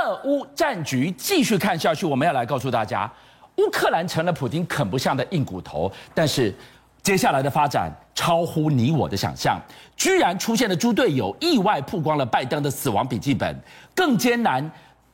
俄乌战局继续看下去，我们要来告诉大家，乌克兰成了普京啃不下的硬骨头，但是接下来的发展超乎你我的想象，居然出现了猪队友，意外曝光了拜登的死亡笔记本，更艰难、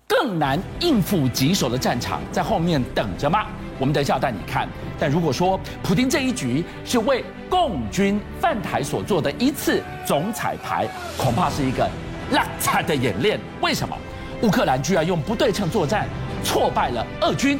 更难应付棘手的战场在后面等着吗？我们等一下带你看。但如果说普京这一局是为共军犯台所做的一次总彩排，恐怕是一个烂惨的演练。为什么？乌克兰居然用不对称作战挫败了俄军，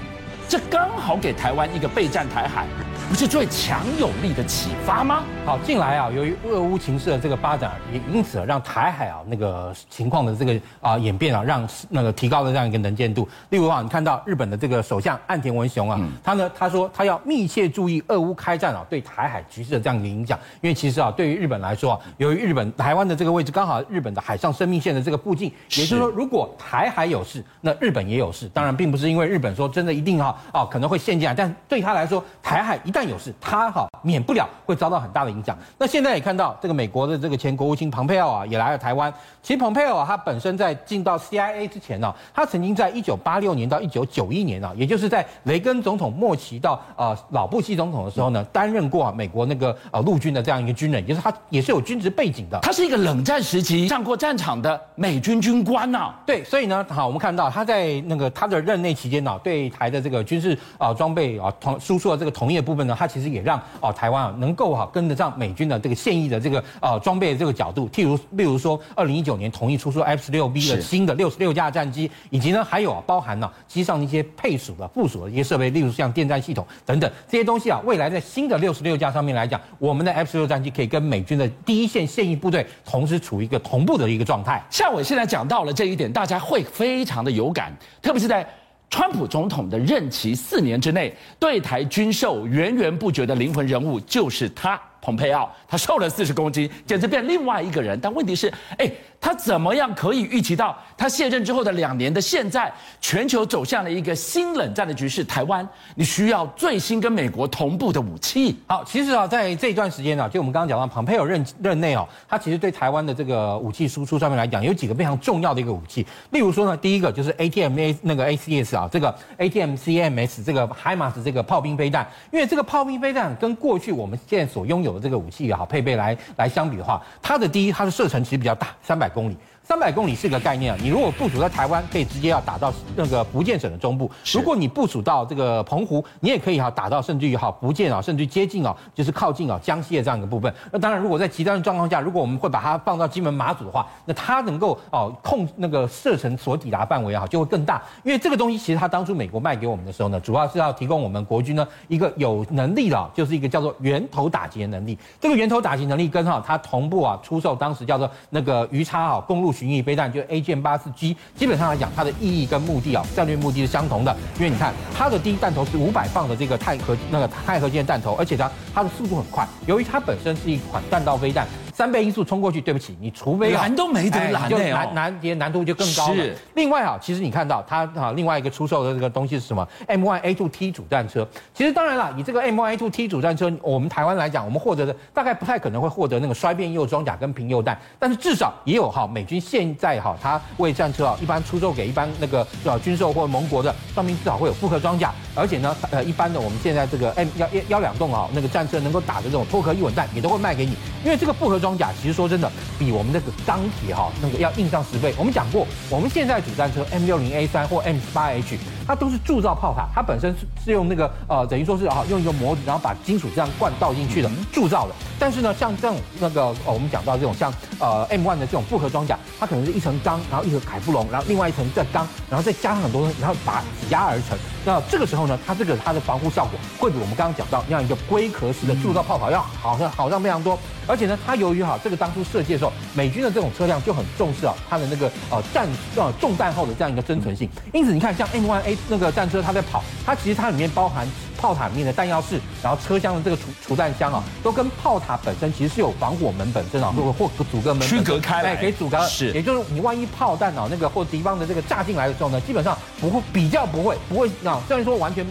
这刚好给台湾一个备战台海。不是最强有力的启发吗？好，近来啊，由于俄乌情势的这个发展，也因此让台海啊那个情况的这个啊演变啊，让那个提高了这样一个能见度。例如啊，你看到日本的这个首相岸田文雄啊，他呢他说他要密切注意俄乌开战啊对台海局势的这样一个影响，因为其实啊对于日本来说啊，由于日本台湾的这个位置刚好日本的海上生命线的这个附近，也就是说如果台海有事，那日本也有事。当然并不是因为日本说真的一定哈啊可能会陷进来，但对他来说台海一。一旦有事，他哈免不了会遭到很大的影响。那现在也看到这个美国的这个前国务卿蓬佩奥啊，也来了台湾。其实蓬佩奥啊，他本身在进到 CIA 之前呢、啊，他曾经在一九八六年到一九九一年啊，也就是在雷根总统末期到呃老布希总统的时候呢，担任过啊美国那个呃陆军的这样一个军人，也就是他也是有军职背景的。他是一个冷战时期上过战场的美军军官呐、啊。对，所以呢，好，我们看到他在那个他的任内期间呢、啊，对台的这个军事啊装备啊同输出的这个同业部分呢，它其实也让啊台湾啊能够哈跟得上美军的这个现役的这个呃装备的这个角度。譬如，例如说，二零一九年同意出售 F 十六 B 的新的六十六架战机，以及呢还有啊包含了机上的一些配属的附属的一些设备，例如像电站系统等等这些东西啊，未来在新的六十六架上面来讲，我们的 F 十六战机可以跟美军的第一线现役部队同时处于一个同步的一个状态。像我现在讲到了这一点，大家会非常的有感，特别是在。川普总统的任期四年之内，对台军售源源不绝的灵魂人物就是他。蓬佩奥，他瘦了四十公斤，简直变另外一个人。但问题是，哎，他怎么样可以预期到他卸任之后的两年的现在，全球走向了一个新冷战的局势？台湾，你需要最新跟美国同步的武器。好，其实啊，在这一段时间啊，就我们刚刚讲到，蓬佩奥任任内哦，他其实对台湾的这个武器输出上面来讲，有几个非常重要的一个武器。例如说呢，第一个就是 ATM A 那个 ACS 啊，这个 ATMCMS 这个海马斯这个炮兵飞弹，因为这个炮兵飞弹跟过去我们现在所拥有这个武器也好，配备来来相比的话，它的第一，它的射程其实比较大，三百公里。三百公里是个概念啊，你如果部署在台湾，可以直接要打到那个福建省的中部；如果你部署到这个澎湖，你也可以哈打到甚至于哈福建啊，甚至接近啊，就是靠近啊江西的这样一个部分。那当然，如果在极端的状况下，如果我们会把它放到金门马祖的话，那它能够哦控那个射程所抵达范围啊就会更大。因为这个东西其实它当初美国卖给我们的时候呢，主要是要提供我们国军呢一个有能力的，就是一个叫做源头打击的能力。这个源头打击能力跟哈它同步啊出售当时叫做那个鱼叉啊公路巡弋飞弹，就 A 舰八四 G，基本上来讲，它的意义跟目的啊，战略目的是相同的。因为你看，它的第一弹头是五百磅的这个钛合那个钛合金弹头，而且它它的速度很快。由于它本身是一款弹道飞弹。三倍音速冲过去，对不起，你除非拦都没得拦，哎、就难难也难度就更高了。是。另外啊，其实你看到它啊，另外一个出售的这个东西是什么？M1A2T 主战车。其实当然了，以这个 M1A2T 主战车，我们台湾来讲，我们获得的大概不太可能会获得那个衰变铀装甲跟平铀弹，但是至少也有哈，美军现在哈，它为战车啊，一般出售给一般那个呃军售或者盟国的上面至少会有复合装甲，而且呢，呃，一般的我们现在这个 M 幺幺两栋啊，那个战车能够打的这种脱壳一稳弹也都会卖给你，因为这个复合装甲其实说真的，比我们那个钢铁哈那个要硬上十倍。我们讲过，我们现在主战车 M 六零 A 三或 M 十八 H，它都是铸造炮塔，它本身是是用那个呃等于说是啊用一个模子，然后把金属这样灌倒进去的铸造的。但是呢，像这种那个哦我们讲到这种像呃 M one 的这种复合装甲，它可能是一层钢，然后一层凯夫龙，然后另外一层再钢，然后再加上很多东西，然后把挤压而成。那这个时候呢，它这个它的防护效果会比我们刚刚讲到那样一个龟壳式的铸造炮塔要好上好上非常多。而且呢，它由于哈这个当初设计的时候，美军的这种车辆就很重视啊它的那个呃战呃重弹后的这样一个生存性。因此你看，像 M1A 那个战车，它在跑，它其实它里面包含炮塔里面的弹药室，然后车厢的这个储储弹箱啊，都跟炮塔本身其实是有防火门本身啊，或或阻隔门区隔开来，可以阻隔。是，也就是你万一炮弹啊那个或敌方的这个炸进来的时候呢，基本上不会比较不会不会啊，虽然说完全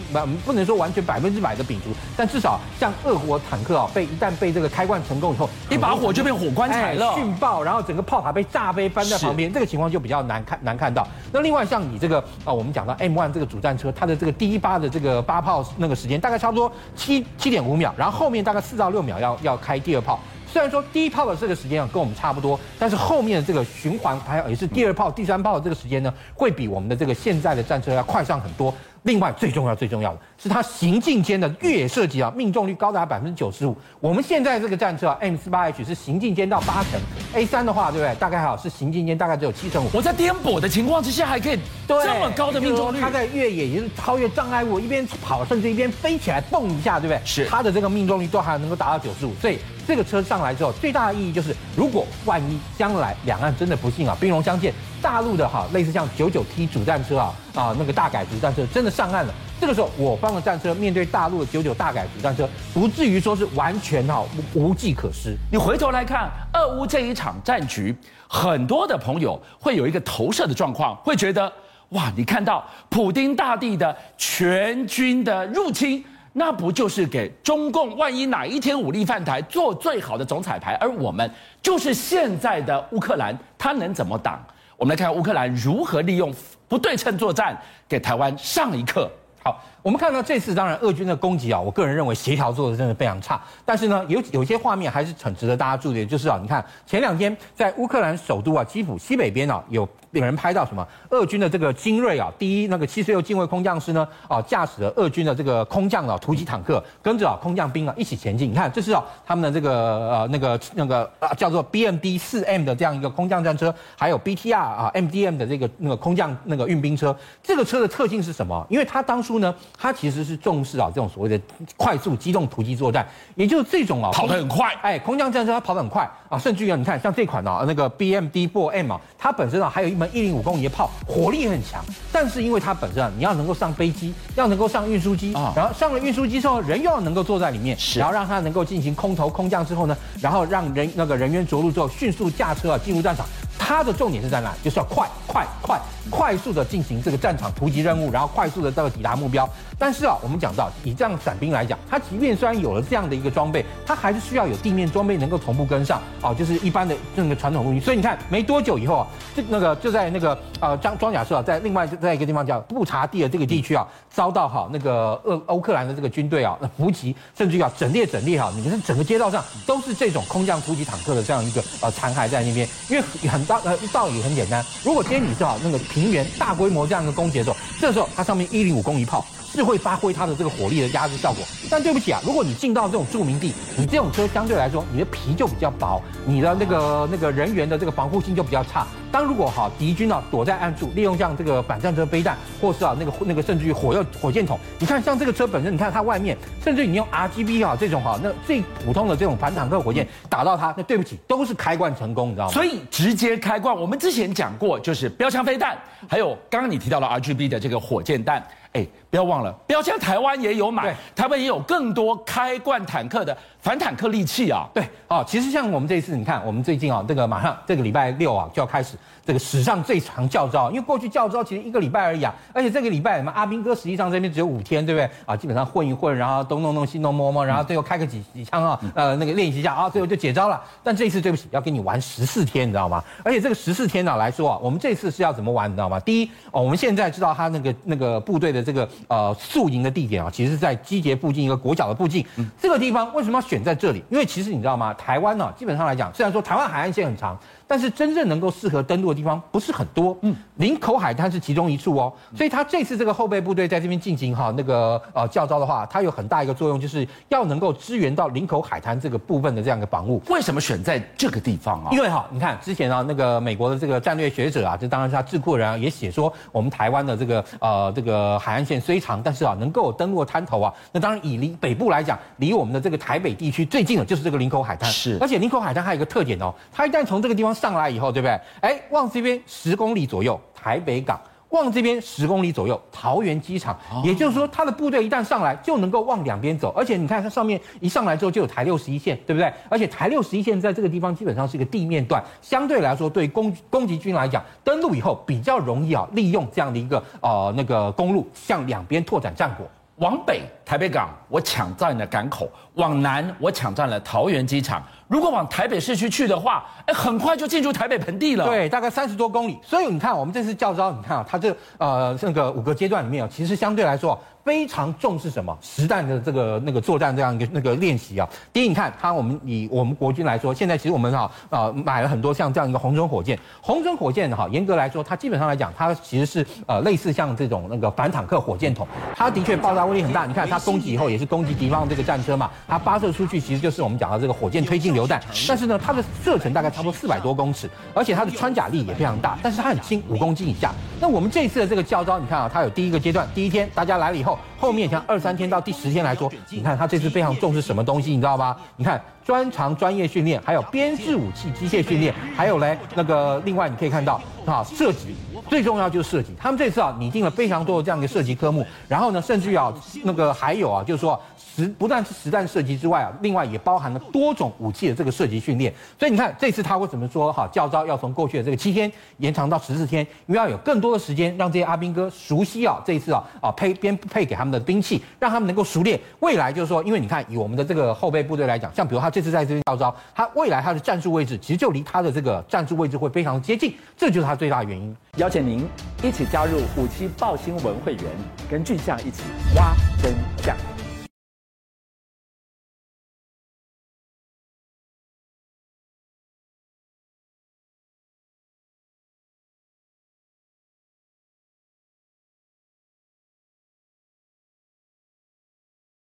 不能说完全百分之百的摒除，但至少像俄国坦克啊，被一旦被这个开罐成功以后，一把火就变火棺材了，殉爆，然后整个炮塔被炸飞翻在旁边，这个情况就比较难看难看到。那另外像你这个啊，我们讲到 M1 这个主战车，它的这个第一发的这个八炮那个时间大概差不多七七点五秒，然后后面大概四到六秒要要开第二炮。虽然说第一炮的这个时间啊跟我们差不多，但是后面的这个循环还有也是第二炮、第三炮的这个时间呢，会比我们的这个现在的战车要快上很多。另外最重要最重要的是它行进间的越野射击啊，命中率高达百分之九十五。我们现在这个战车啊，M 四八 H 是行进间到八成，A 三的话对不对？大概还好是行进间大概只有七成五。我在颠簸的情况之下还可以这么高的命中率，它在越野也是超越障碍物，一边跑甚至一边飞起来蹦一下，对不对？是它的这个命中率都还能够达到九十五。所以这个车上来之后，最大的意义就是，如果万一将来两岸真的不幸啊兵戎相见，大陆的哈类似像九九 T 主战车啊啊那个大改主战车真的上岸了。这个时候，我方的战车面对大陆的九九大改主战车，不至于说是完全哈无计可施。你回头来看俄乌这一场战局，很多的朋友会有一个投射的状况，会觉得哇，你看到普丁大帝的全军的入侵，那不就是给中共万一哪一天武力犯台做最好的总彩排？而我们就是现在的乌克兰，他能怎么挡？我们来看看乌克兰如何利用不对称作战，给台湾上一课。好，我们看到这次当然俄军的攻击啊，我个人认为协调做的真的非常差。但是呢，有有些画面还是很值得大家注意的，就是啊，你看前两天在乌克兰首都啊基辅西北边啊有。有人拍到什么？俄军的这个精锐啊，第一那个七十六近卫空降师呢，啊，驾驶了俄军的这个空降的突击坦克，跟着啊空降兵啊一起前进。你看，这是啊他们的这个呃那个那个啊叫做 BMD 四 M 的这样一个空降战车，还有 BTR 啊 MDM 的这个那个空降那个运兵车。这个车的特性是什么？因为它当初呢，它其实是重视啊这种所谓的快速机动突击作战，也就是这种啊跑得很快，哎，空降战车它跑得很快啊，甚至于啊你看像这款啊那个 BMD 4 M 啊，它本身啊还有一门。一零五公里的炮，火力很强，但是因为它本身啊，你要能够上飞机，要能够上运输机啊，然后上了运输机之后，人又要能够坐在里面，然后让它能够进行空投空降之后呢，然后让人那个人员着陆之后，迅速驾车啊进入战场。它的重点是在哪？就是要快快快快速的进行这个战场突击任务，然后快速的这个抵达目标。但是啊，我们讲到以这样伞兵来讲，它即便虽然有了这样的一个装备，它还是需要有地面装备能够同步跟上啊，就是一般的这个传统陆军。所以你看，没多久以后啊，这那个就在那个呃装装甲车啊，在另外在一个地方叫布查蒂的这个地区啊，遭到哈那个俄欧克兰的这个军队啊那伏击，甚至于啊整列整列哈，你看整个街道上都是这种空降突击坦克的这样一个呃残骸在那边，因为很道呃道理很简单，如果今天你是好那个平原大规模这样一个攻击的时候，这时候它上面一零五公一炮。是会发挥它的这个火力的压制效果，但对不起啊，如果你进到这种著名地，你这种车相对来说，你的皮就比较薄，你的那个那个人员的这个防护性就比较差。当如果哈敌军啊躲在暗处，利用像这个反战车飞弹，或是啊那个那个甚至于火药火箭筒，你看像这个车本身，你看它外面，甚至你用 RGB 啊这种哈那最普通的这种反坦克火箭打到它，那对不起都是开罐成功，你知道吗？所以直接开罐，我们之前讲过，就是标枪飞弹，还有刚刚你提到了 RGB 的这个火箭弹。哎，不要忘了，标枪台湾也有买，对台湾也有更多开罐坦克的反坦克利器啊。对，哦，其实像我们这一次，你看，我们最近啊，这个马上这个礼拜六啊就要开始。这个史上最长教招，因为过去教招其实一个礼拜而已啊，而且这个礼拜什么阿兵哥实际上这边只有五天，对不对啊？基本上混一混，然后东弄弄西弄摸摸，然后最后开个几几枪啊，呃，那个练习一下啊，最后就解招了。但这一次对不起，要跟你玩十四天，你知道吗？而且这个十四天呢、啊、来说啊，我们这次是要怎么玩，你知道吗？第一哦，我们现在知道他那个那个部队的这个呃宿营的地点啊，其实是在基捷附近一个国小的附近。嗯、这个地方为什么要选在这里？因为其实你知道吗？台湾呢、啊，基本上来讲，虽然说台湾海岸线很长。但是真正能够适合登陆的地方不是很多，嗯，林口海滩是其中一处哦，所以他这次这个后备部队在这边进行哈那个呃教招的话，它有很大一个作用，就是要能够支援到林口海滩这个部分的这样一个防务。为什么选在这个地方啊？因为哈，你看之前啊那个美国的这个战略学者啊，这当然是他智库人啊，也写说我们台湾的这个呃这个海岸线虽长，但是啊能够登陆的滩头啊，那当然以离北部来讲，离我们的这个台北地区最近的就是这个林口海滩。是，而且林口海滩还有一个特点哦，它一旦从这个地方上来以后，对不对？哎，往这边十公里左右，台北港。往这边十公里左右，桃园机场，也就是说，他的部队一旦上来，就能够往两边走。而且你看，它上面一上来之后就有台六十一线，对不对？而且台六十一线在这个地方基本上是一个地面段，相对来说，对攻攻击军来讲，登陆以后比较容易啊，利用这样的一个呃那个公路向两边拓展战果。往北，台北港，我抢占了港口；往南，我抢占了桃园机场。如果往台北市区去的话，哎，很快就进入台北盆地了。对，大概三十多公里。所以你看，我们这次教招，你看啊，它这呃那个五个阶段里面啊，其实相对来说非常重视什么实弹的这个那个作战这样一个那个练习啊。第一，你看它，我们以我们国军来说，现在其实我们哈呃买了很多像这样一个红准火箭。红准火箭哈，严格来说，它基本上来讲，它其实是呃类似像这种那个反坦克火箭筒。它的确爆炸威力很大。你看它攻击以后也是攻击敌方这个战车嘛，它发射出去其实就是我们讲的这个火箭推进榴弹。但是呢，它的射程大概差不多四百多公尺，而且它的穿甲力也非常大，但是它很轻，五公斤以下。那我们这一次的这个教招，你看啊，它有第一个阶段，第一天大家来了以后，后面像二三天到第十天来说，你看它这次非常重视什么东西，你知道吗？你看专长专业训练，还有编制武器机械训练，还有嘞那个另外你可以看到啊设计，最重要就是设计。他们这次啊拟定了非常多的这样一个射击科目，然后呢，甚至于啊那个还有啊就是说。实不但是实弹射击之外啊，另外也包含了多种武器的这个射击训练。所以你看，这次他为什么说哈教招要从过去的这个七天延长到十四天？因为要有更多的时间让这些阿兵哥熟悉啊，这一次啊啊配编配给他们的兵器，让他们能够熟练。未来就是说，因为你看以我们的这个后备部队来讲，像比如他这次在这边教招，他未来他的战术位置其实就离他的这个战术位置会非常接近，这就是他最大的原因。邀请您一起加入五七报新闻会员，跟俊相一起挖真相。